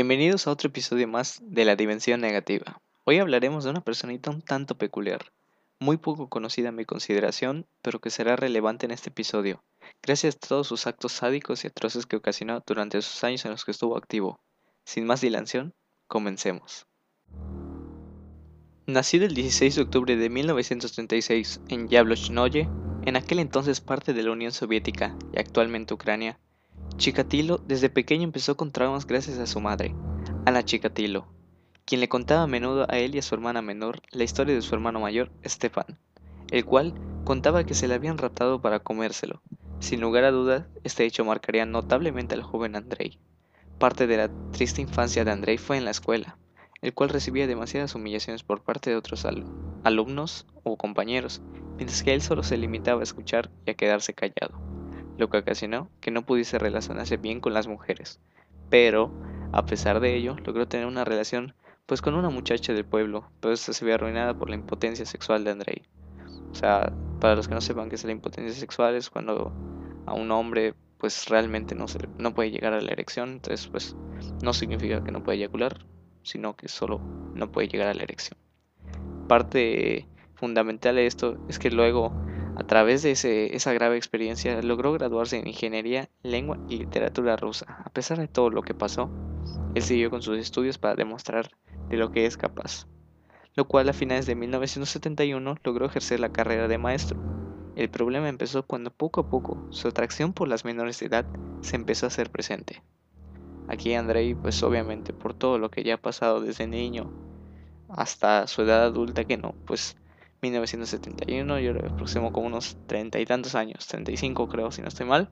Bienvenidos a otro episodio más de La Dimensión Negativa. Hoy hablaremos de una personita un tanto peculiar, muy poco conocida en mi consideración, pero que será relevante en este episodio, gracias a todos sus actos sádicos y atroces que ocasionó durante esos años en los que estuvo activo. Sin más dilación, comencemos. Nacido el 16 de octubre de 1936 en Yablochnoye, en aquel entonces parte de la Unión Soviética y actualmente Ucrania, Chikatilo desde pequeño empezó con traumas gracias a su madre, Ana Chikatilo, quien le contaba a menudo a él y a su hermana menor la historia de su hermano mayor, Stefan, el cual contaba que se le habían raptado para comérselo. Sin lugar a dudas, este hecho marcaría notablemente al joven Andrei. Parte de la triste infancia de Andrei fue en la escuela, el cual recibía demasiadas humillaciones por parte de otros alumnos o compañeros, mientras que él solo se limitaba a escuchar y a quedarse callado lo que ocasionó que no pudiese relacionarse bien con las mujeres. Pero, a pesar de ello, logró tener una relación pues con una muchacha del pueblo, pero esta se ve arruinada por la impotencia sexual de Andrei. O sea, para los que no sepan qué es la impotencia sexual es cuando a un hombre pues realmente no, se, no puede llegar a la erección, entonces pues no significa que no puede eyacular, sino que solo no puede llegar a la erección. Parte fundamental de esto es que luego a través de esa grave experiencia logró graduarse en Ingeniería, Lengua y Literatura rusa. A pesar de todo lo que pasó, él siguió con sus estudios para demostrar de lo que es capaz, lo cual a finales de 1971 logró ejercer la carrera de maestro. El problema empezó cuando poco a poco su atracción por las menores de edad se empezó a hacer presente. Aquí Andrei, pues obviamente por todo lo que ya ha pasado desde niño hasta su edad adulta que no, pues 1971, yo lo aproximo como unos treinta y tantos años, 35 creo, si no estoy mal.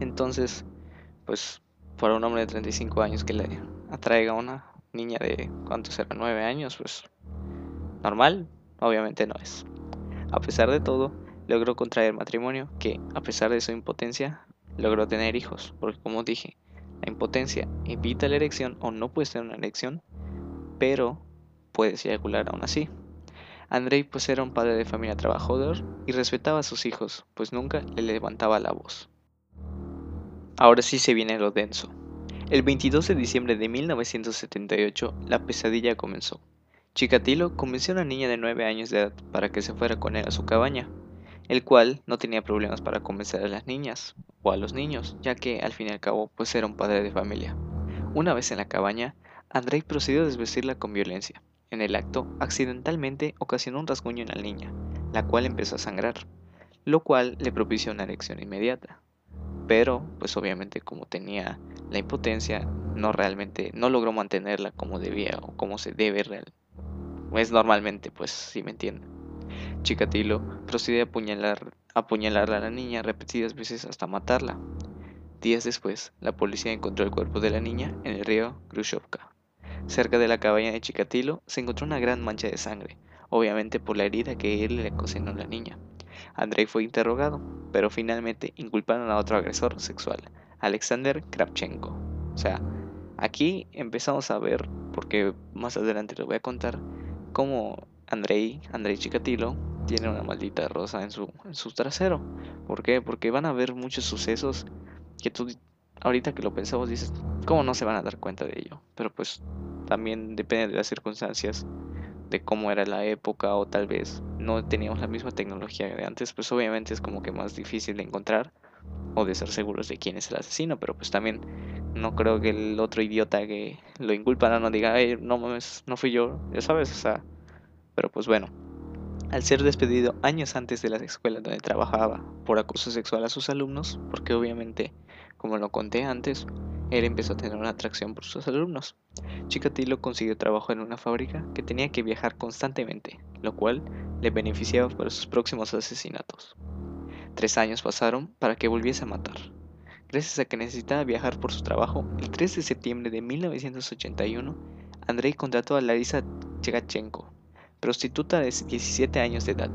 Entonces, pues para un hombre de 35 años que le atraiga a una niña de, ¿cuántos eran? 9 años, pues normal, obviamente no es. A pesar de todo, logró contraer matrimonio que, a pesar de su impotencia, logró tener hijos, porque como dije, la impotencia evita la erección o no puedes tener una erección, pero puedes eyacular aún así. Andrei pues era un padre de familia trabajador y respetaba a sus hijos, pues nunca le levantaba la voz. Ahora sí se viene lo denso. El 22 de diciembre de 1978, la pesadilla comenzó. Chikatilo convenció a una niña de 9 años de edad para que se fuera con él a su cabaña, el cual no tenía problemas para convencer a las niñas o a los niños, ya que al fin y al cabo pues era un padre de familia. Una vez en la cabaña, Andrei procedió a desvestirla con violencia, en el acto, accidentalmente ocasionó un rasguño en la niña, la cual empezó a sangrar, lo cual le propició una erección inmediata. Pero, pues obviamente como tenía la impotencia, no realmente, no logró mantenerla como debía o como se debe real. Es normalmente, pues, si me entienden. Chikatilo procedió a apuñalar, apuñalar a la niña repetidas veces hasta matarla. Días después, la policía encontró el cuerpo de la niña en el río Grushovka. Cerca de la cabaña de Chikatilo se encontró una gran mancha de sangre, obviamente por la herida que él le ocasionó a la niña. Andrei fue interrogado, pero finalmente inculparon a otro agresor sexual, Alexander Kravchenko. O sea, aquí empezamos a ver, porque más adelante les voy a contar, cómo Andrei, Andrei Chikatilo, tiene una maldita rosa en su, en su trasero. ¿Por qué? Porque van a haber muchos sucesos que tú ahorita que lo pensamos dices, ¿cómo no se van a dar cuenta de ello? Pero pues también depende de las circunstancias, de cómo era la época o tal vez no teníamos la misma tecnología de antes, pues obviamente es como que más difícil de encontrar o de ser seguros de quién es el asesino, pero pues también no creo que el otro idiota que lo inculpa no diga, no mames, no fui yo, ya sabes, o sea, pero pues bueno. Al ser despedido años antes de la escuela donde trabajaba por acoso sexual a sus alumnos, porque obviamente como lo conté antes, él empezó a tener una atracción por sus alumnos. Chikatilo consiguió trabajo en una fábrica que tenía que viajar constantemente, lo cual le beneficiaba para sus próximos asesinatos. Tres años pasaron para que volviese a matar. Gracias a que necesitaba viajar por su trabajo, el 3 de septiembre de 1981, Andrei contrató a Larisa Chegachenko, prostituta de 17 años de edad.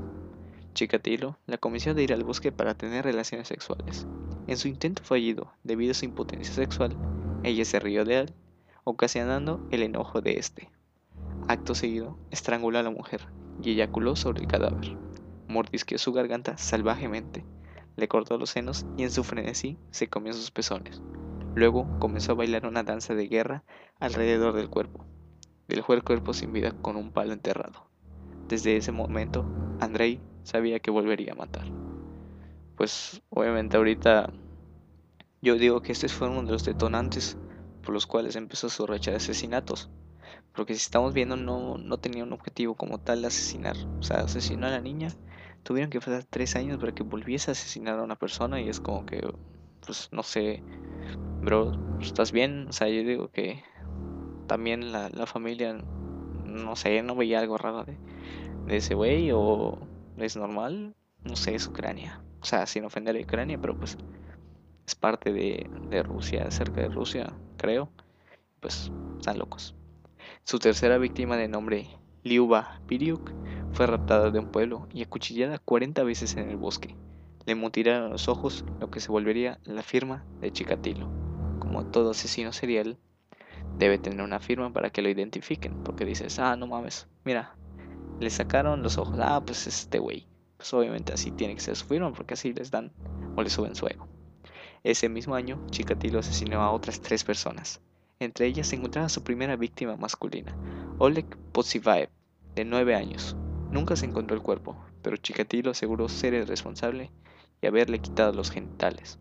Chikatilo la convenció de ir al bosque para tener relaciones sexuales. En su intento fallido, debido a su impotencia sexual, ella se rió de él, ocasionando el enojo de este. Acto seguido, estranguló a la mujer y eyaculó sobre el cadáver. Mordisqueó su garganta salvajemente, le cortó los senos y en su frenesí se comió sus pezones. Luego comenzó a bailar una danza de guerra alrededor del cuerpo. Dejó el cuerpo sin vida con un palo enterrado. Desde ese momento, Andrei sabía que volvería a matar. Pues obviamente ahorita yo digo que este fue uno de los detonantes por los cuales empezó su racha de asesinatos. Porque si estamos viendo, no, no tenía un objetivo como tal de asesinar. O sea, asesinó a la niña. Tuvieron que pasar tres años para que volviese a asesinar a una persona. Y es como que, pues no sé, bro, ¿estás bien? O sea, yo digo que también la, la familia, no sé, no veía algo raro de, de ese güey. O es normal. No sé, es Ucrania. O sea, sin ofender a Ucrania, pero pues es parte de, de Rusia, cerca de Rusia, creo. Pues están locos. Su tercera víctima de nombre Liuba Piriuk fue raptada de un pueblo y acuchillada 40 veces en el bosque. Le mutilaron los ojos, lo que se volvería la firma de Chikatilo. Como todo asesino serial, debe tener una firma para que lo identifiquen, porque dices, ah, no mames, mira, le sacaron los ojos, ah, pues este güey. Pues obviamente así tiene que ser su firma, porque así les dan o le suben su ego. Ese mismo año, Chikatilo asesinó a otras tres personas, entre ellas se encontraba su primera víctima masculina, Oleg Posivaev, de 9 años. Nunca se encontró el cuerpo, pero Chikatilo aseguró ser el responsable y haberle quitado los genitales.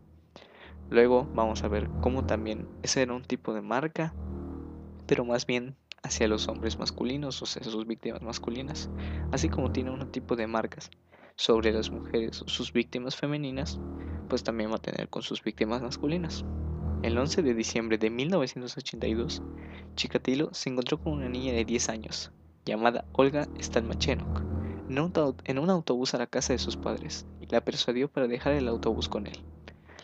Luego vamos a ver cómo también ese era un tipo de marca, pero más bien hacia los hombres masculinos, o sea, sus víctimas masculinas, así como tiene un tipo de marcas sobre las mujeres o sus víctimas femeninas, pues también va a tener con sus víctimas masculinas. El 11 de diciembre de 1982, Chikatilo se encontró con una niña de 10 años, llamada Olga Stalmachenok, en un autobús a la casa de sus padres y la persuadió para dejar el autobús con él.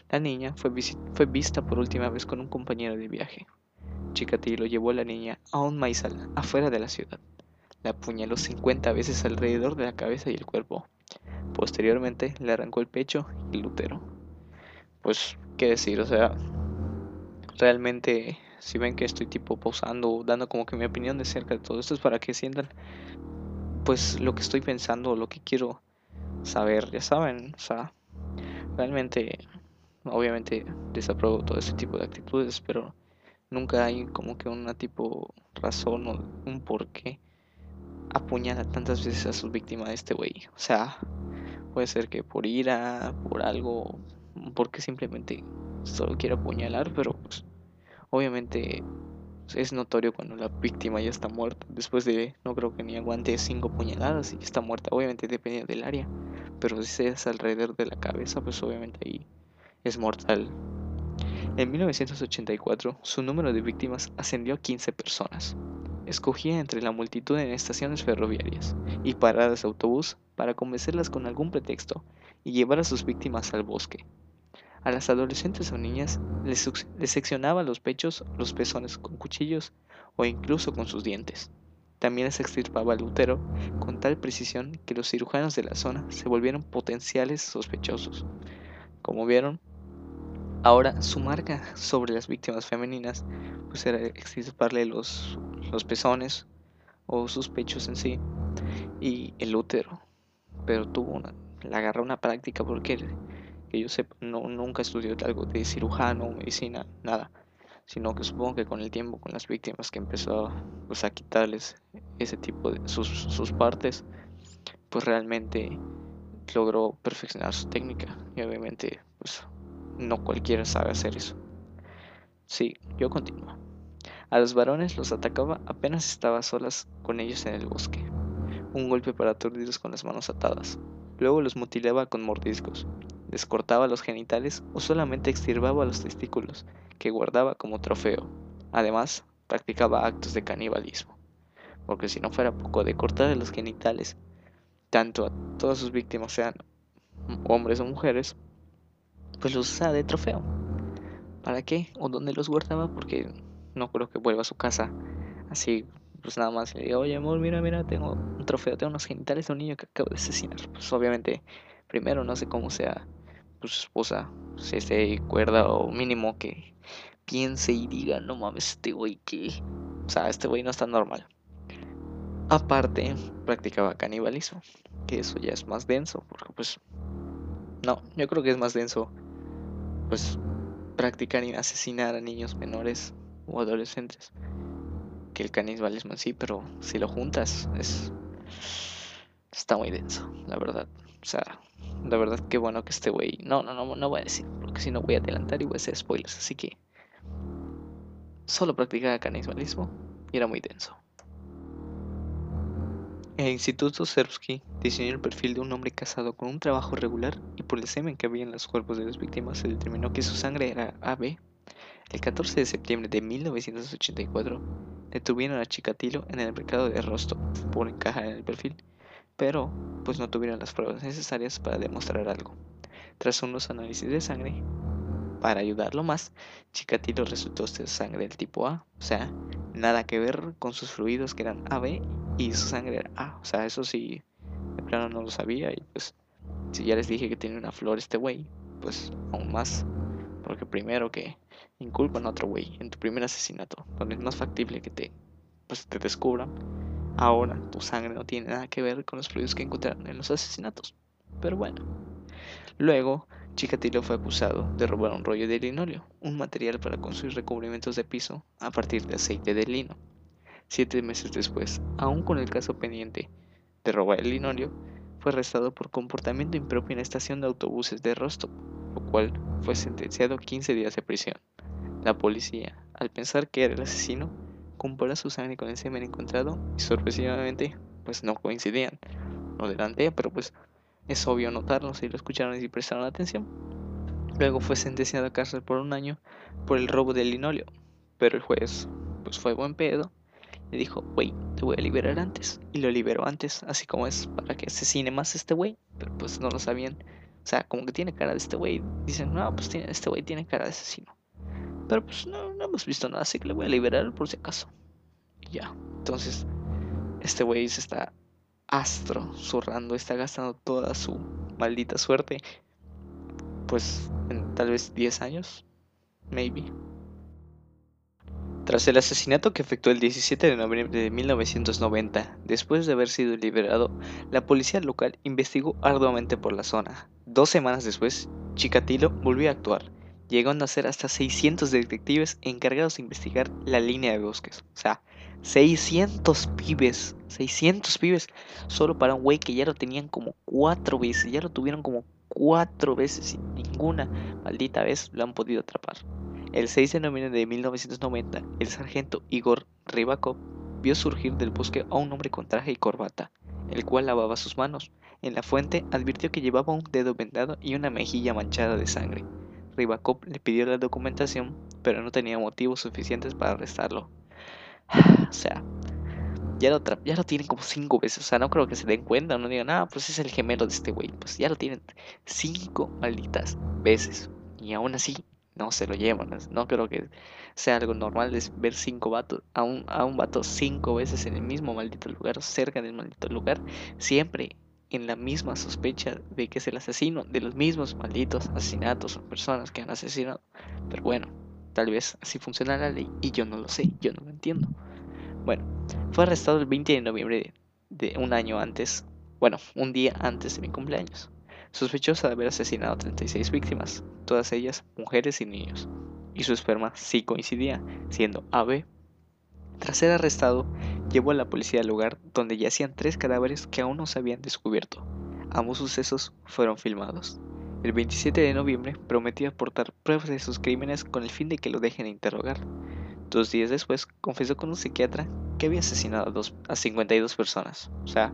La niña fue, vista por última vez con un compañero de viaje. Chikatilo llevó a la niña a un maizal afuera de la ciudad. La apuñaló 50 veces alrededor de la cabeza y el cuerpo. Posteriormente le arrancó el pecho y el útero. Pues, ¿qué decir? O sea, realmente si ven que estoy tipo pausando dando como que mi opinión de cerca de todo esto es para que sientan pues lo que estoy pensando lo que quiero saber ya saben o sea realmente obviamente desapruebo todo ese tipo de actitudes pero nunca hay como que una tipo razón o un por qué apuñala tantas veces a su víctima de este güey o sea puede ser que por ira por algo porque simplemente solo quiere apuñalar, pero pues, obviamente es notorio cuando la víctima ya está muerta. Después de, no creo que ni aguante cinco puñaladas y está muerta. Obviamente depende del área, pero si es alrededor de la cabeza, pues obviamente ahí es mortal. En 1984, su número de víctimas ascendió a 15 personas. Escogía entre la multitud en estaciones ferroviarias y paradas de autobús para convencerlas con algún pretexto y llevar a sus víctimas al bosque. A las adolescentes o niñas les, seccionaba los pechos, los pezones con cuchillos o incluso con sus dientes. También les extirpaba el útero con tal precisión que los cirujanos de la zona se volvieron potenciales sospechosos. Como vieron, ahora su marca sobre las víctimas femeninas pues era extirparle los, los pezones o sus pechos en sí y el útero. Pero tuvo una, le agarró una práctica porque que yo sé, no, nunca estudió algo de cirujano, medicina, nada, sino que supongo que con el tiempo, con las víctimas que empezó pues, a quitarles ese tipo de sus, sus partes, pues realmente logró perfeccionar su técnica y obviamente pues no cualquiera sabe hacer eso. Sí, yo continúo. A los varones los atacaba apenas estaba solas con ellos en el bosque. Un golpe para aturdirlos con las manos atadas. Luego los mutilaba con mordiscos les cortaba los genitales o solamente extirpaba los testículos, que guardaba como trofeo. Además, practicaba actos de canibalismo, porque si no fuera poco de cortar los genitales, tanto a todas sus víctimas sean hombres o mujeres, pues los usaba de trofeo. ¿Para qué? ¿O dónde los guardaba? Porque no creo que vuelva a su casa así, pues nada más le diga, oye amor, mira, mira, tengo un trofeo, tengo unos genitales de un niño que acabo de asesinar. Pues obviamente, primero no sé cómo sea pues, su esposa se esté cuerda o mínimo que piense y diga, no mames, este güey que... O sea, este güey no está normal. Aparte, practicaba canibalismo, que eso ya es más denso, porque pues... No, yo creo que es más denso, pues, practicar y asesinar a niños menores o adolescentes que el canibalismo en sí, pero si lo juntas es está muy denso, la verdad. O sea, la verdad que bueno que este güey, no, no, no, no voy a decir, porque si no voy a adelantar y voy a hacer spoilers, así que solo practicaba canibalismo y era muy denso. El Instituto Serbsky diseñó el perfil de un hombre casado con un trabajo regular y por el semen que había en los cuerpos de las víctimas se determinó que su sangre era AB. El 14 de septiembre de 1984 detuvieron a Chikatilo en el mercado de Rostov por encajar en el perfil, pero pues no tuvieron las pruebas necesarias para demostrar algo. Tras unos análisis de sangre, para ayudarlo más, Chikatilo resultó ser sangre del tipo A, o sea, nada que ver con sus fluidos que eran AB y su sangre era A, o sea, eso sí, de plano no lo sabía y pues si ya les dije que tiene una flor este güey, pues aún más, porque primero que inculpan a otro güey en tu primer asesinato, donde es más factible que te, pues, te descubran, ahora tu sangre no tiene nada que ver con los fluidos que encontraron en los asesinatos, pero bueno. Luego, Chikatilo fue acusado de robar un rollo de linóleo, un material para construir recubrimientos de piso a partir de aceite de lino. Siete meses después, aún con el caso pendiente de robar el linóleo, fue arrestado por comportamiento impropio en la estación de autobuses de Rostov, lo cual fue sentenciado a 15 días de prisión. La policía, al pensar que era el asesino, comparó su sangre con el semen encontrado y sorpresivamente, pues no coincidían. Lo delante, pero pues es obvio notarlo si lo escucharon y prestaron atención. Luego fue sentenciado a cárcel por un año por el robo del linóleo. Pero el juez, pues fue buen pedo, le dijo, wey, te voy a liberar antes. Y lo liberó antes, así como es para que asesine más este güey. Pero pues no lo sabían. O sea, como que tiene cara de este güey. Dicen, no, pues tiene, este güey tiene cara de asesino. Pero pues no, no hemos visto nada, así que le voy a liberar por si acaso. Ya. Entonces, este güey se está astro zurrando, está gastando toda su maldita suerte. Pues en tal vez 10 años, maybe. Tras el asesinato que efectuó el 17 de noviembre de 1990, después de haber sido liberado, la policía local investigó arduamente por la zona. Dos semanas después, Chikatilo volvió a actuar, llegando a ser hasta 600 detectives encargados de investigar la línea de bosques. O sea, 600 pibes, 600 pibes, solo para un güey que ya lo tenían como cuatro veces, ya lo tuvieron como cuatro veces y ninguna maldita vez lo han podido atrapar. El 6 de noviembre de 1990, el sargento Igor Rybakov vio surgir del bosque a un hombre con traje y corbata, el cual lavaba sus manos. En la fuente advirtió que llevaba un dedo vendado y una mejilla manchada de sangre. Rybakov le pidió la documentación, pero no tenía motivos suficientes para arrestarlo. O sea, ya lo, ya lo tienen como cinco veces. O sea, no creo que se den cuenta. No digan, ah, pues es el gemelo de este güey. Pues ya lo tienen cinco malditas veces. Y aún así, no se lo llevan. No creo que sea algo normal ver cinco vatos, a un, a un vato cinco veces en el mismo maldito lugar, cerca del maldito lugar. Siempre en la misma sospecha de que es el asesino de los mismos malditos asesinatos o personas que han asesinado. Pero bueno, Tal vez así funciona la ley y yo no lo sé, yo no lo entiendo. Bueno, fue arrestado el 20 de noviembre de, un año antes, bueno, un día antes de mi cumpleaños, sospechoso de haber asesinado a 36 víctimas, todas ellas mujeres y niños, y su esperma sí coincidía, siendo AB. Tras ser arrestado, llevó a la policía al lugar donde yacían tres cadáveres que aún no se habían descubierto. Ambos sucesos fueron filmados. El 27 de noviembre prometió aportar pruebas de sus crímenes con el fin de que lo dejen interrogar. Dos días después confesó con un psiquiatra que había asesinado a, dos, a 52 personas. O sea,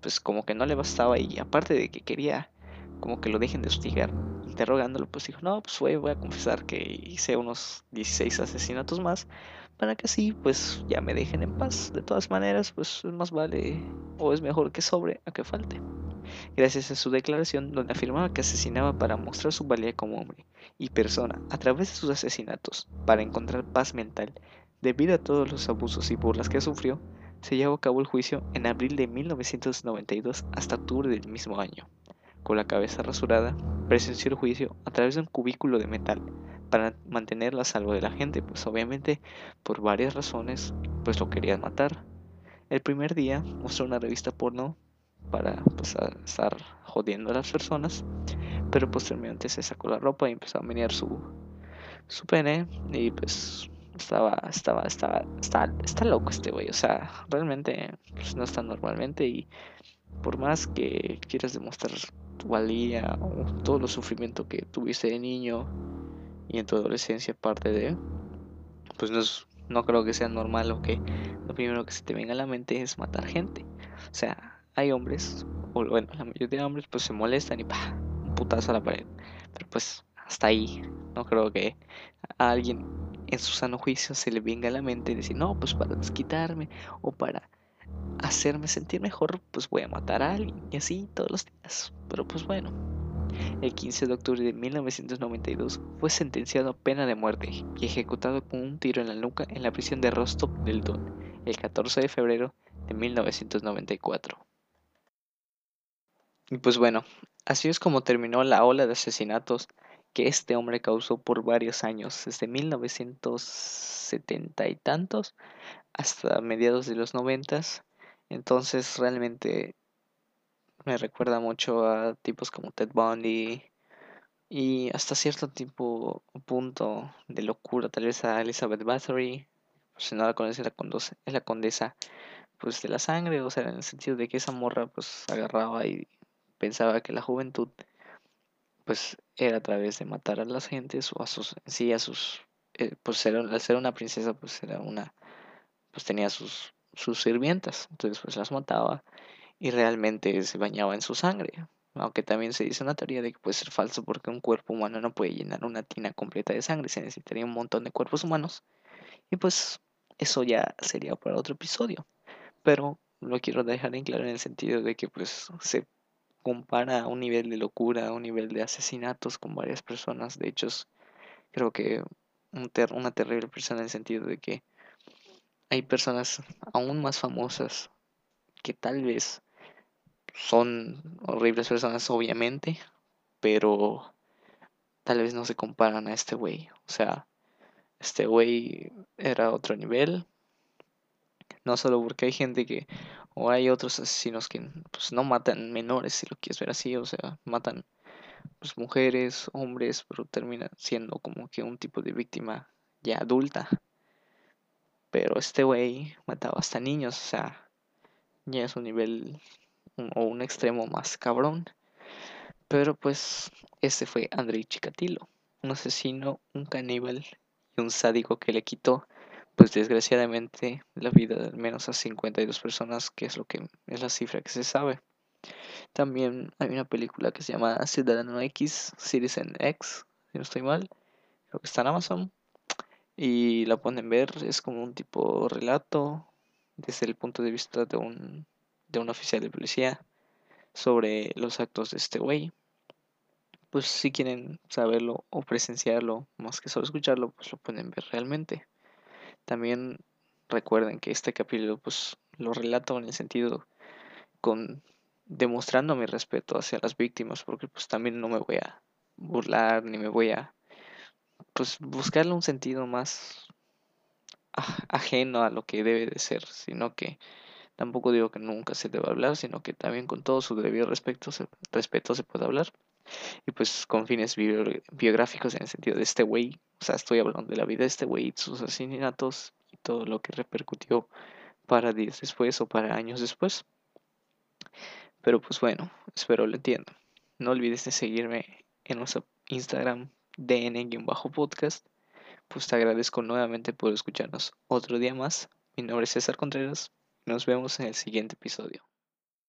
pues como que no le bastaba y aparte de que quería como que lo dejen de hostigar interrogándolo, pues dijo, no, pues voy, voy a confesar que hice unos 16 asesinatos más para que así pues ya me dejen en paz. De todas maneras, pues más vale o es mejor que sobre a que falte gracias a su declaración donde afirmaba que asesinaba para mostrar su valía como hombre y persona a través de sus asesinatos para encontrar paz mental. Debido a todos los abusos y burlas que sufrió, se llevó a cabo el juicio en abril de 1992 hasta octubre del mismo año. Con la cabeza rasurada, presenció el juicio a través de un cubículo de metal para mantenerlo a salvo de la gente, pues obviamente por varias razones, pues lo querían matar. El primer día mostró una revista porno para pues, estar jodiendo a las personas. Pero posteriormente se sacó la ropa y empezó a menear su, su pene y pues estaba, estaba, estaba, está, está loco este güey, o sea, realmente pues, no está normalmente y por más que quieras demostrar tu valía o todo el sufrimiento que tuviste de niño y en tu adolescencia parte de, pues no, no creo que sea normal o que lo primero que se te venga a la mente es matar gente. O sea, hay hombres, o bueno, la mayoría de hombres pues se molestan y pa, un putazo a la pared. Pero pues hasta ahí, no creo que a alguien en su sano juicio se le venga a la mente decir, no, pues para desquitarme o para hacerme sentir mejor, pues voy a matar a alguien y así todos los días. Pero pues bueno, el 15 de octubre de 1992 fue sentenciado a pena de muerte y ejecutado con un tiro en la nuca en la prisión de Rostov del Don el 14 de febrero de 1994. Y pues bueno, así es como terminó la ola de asesinatos que este hombre causó por varios años, desde 1970 y tantos hasta mediados de los noventas. Entonces realmente me recuerda mucho a tipos como Ted Bundy y hasta cierto tipo punto de locura, tal vez a Elizabeth Bathory, si no la conoce, la es la condesa pues de la sangre, o sea, en el sentido de que esa morra pues agarraba y pensaba que la juventud pues era a través de matar a las gentes o a sus sí a sus eh, pues al ser una princesa pues era una pues tenía sus sus sirvientas. Entonces pues las mataba y realmente se bañaba en su sangre. Aunque también se dice una teoría de que puede ser falso porque un cuerpo humano no puede llenar una tina completa de sangre se necesitaría un montón de cuerpos humanos. Y pues eso ya sería para otro episodio. Pero lo quiero dejar en claro en el sentido de que pues se compara un nivel de locura, un nivel de asesinatos con varias personas. De hecho, creo que una terrible persona en el sentido de que hay personas aún más famosas que tal vez son horribles personas, obviamente, pero tal vez no se comparan a este güey. O sea, este güey era otro nivel. No solo porque hay gente que o hay otros asesinos que pues, no matan menores, si lo quieres ver así, o sea, matan pues, mujeres, hombres, pero termina siendo como que un tipo de víctima ya adulta. Pero este güey mataba hasta niños, o sea, ya es un nivel o un extremo más cabrón. Pero pues ese fue Andrei Chikatilo, un asesino, un caníbal y un sádico que le quitó pues desgraciadamente la vida de al menos a 52 personas, que es lo que es la cifra que se sabe. También hay una película que se llama Ciudadano X, Citizen X, si no estoy mal, creo que está en Amazon. Y la pueden ver, es como un tipo relato desde el punto de vista de un, de un oficial de policía sobre los actos de este güey. Pues si quieren saberlo o presenciarlo, más que solo escucharlo, pues lo pueden ver realmente. También recuerden que este capítulo pues lo relato en el sentido con demostrando mi respeto hacia las víctimas porque pues también no me voy a burlar ni me voy a pues buscarle un sentido más ajeno a lo que debe de ser, sino que tampoco digo que nunca se deba hablar, sino que también con todo su debido respeto respeto se puede hablar y pues con fines biográficos en el sentido de este güey, o sea, estoy hablando de la vida de este güey, sus asesinatos y todo lo que repercutió para días después o para años después. Pero pues bueno, espero lo entiendan. No olvides de seguirme en nuestro Instagram dn-podcast. Pues te agradezco nuevamente por escucharnos otro día más. Mi nombre es César Contreras. Nos vemos en el siguiente episodio.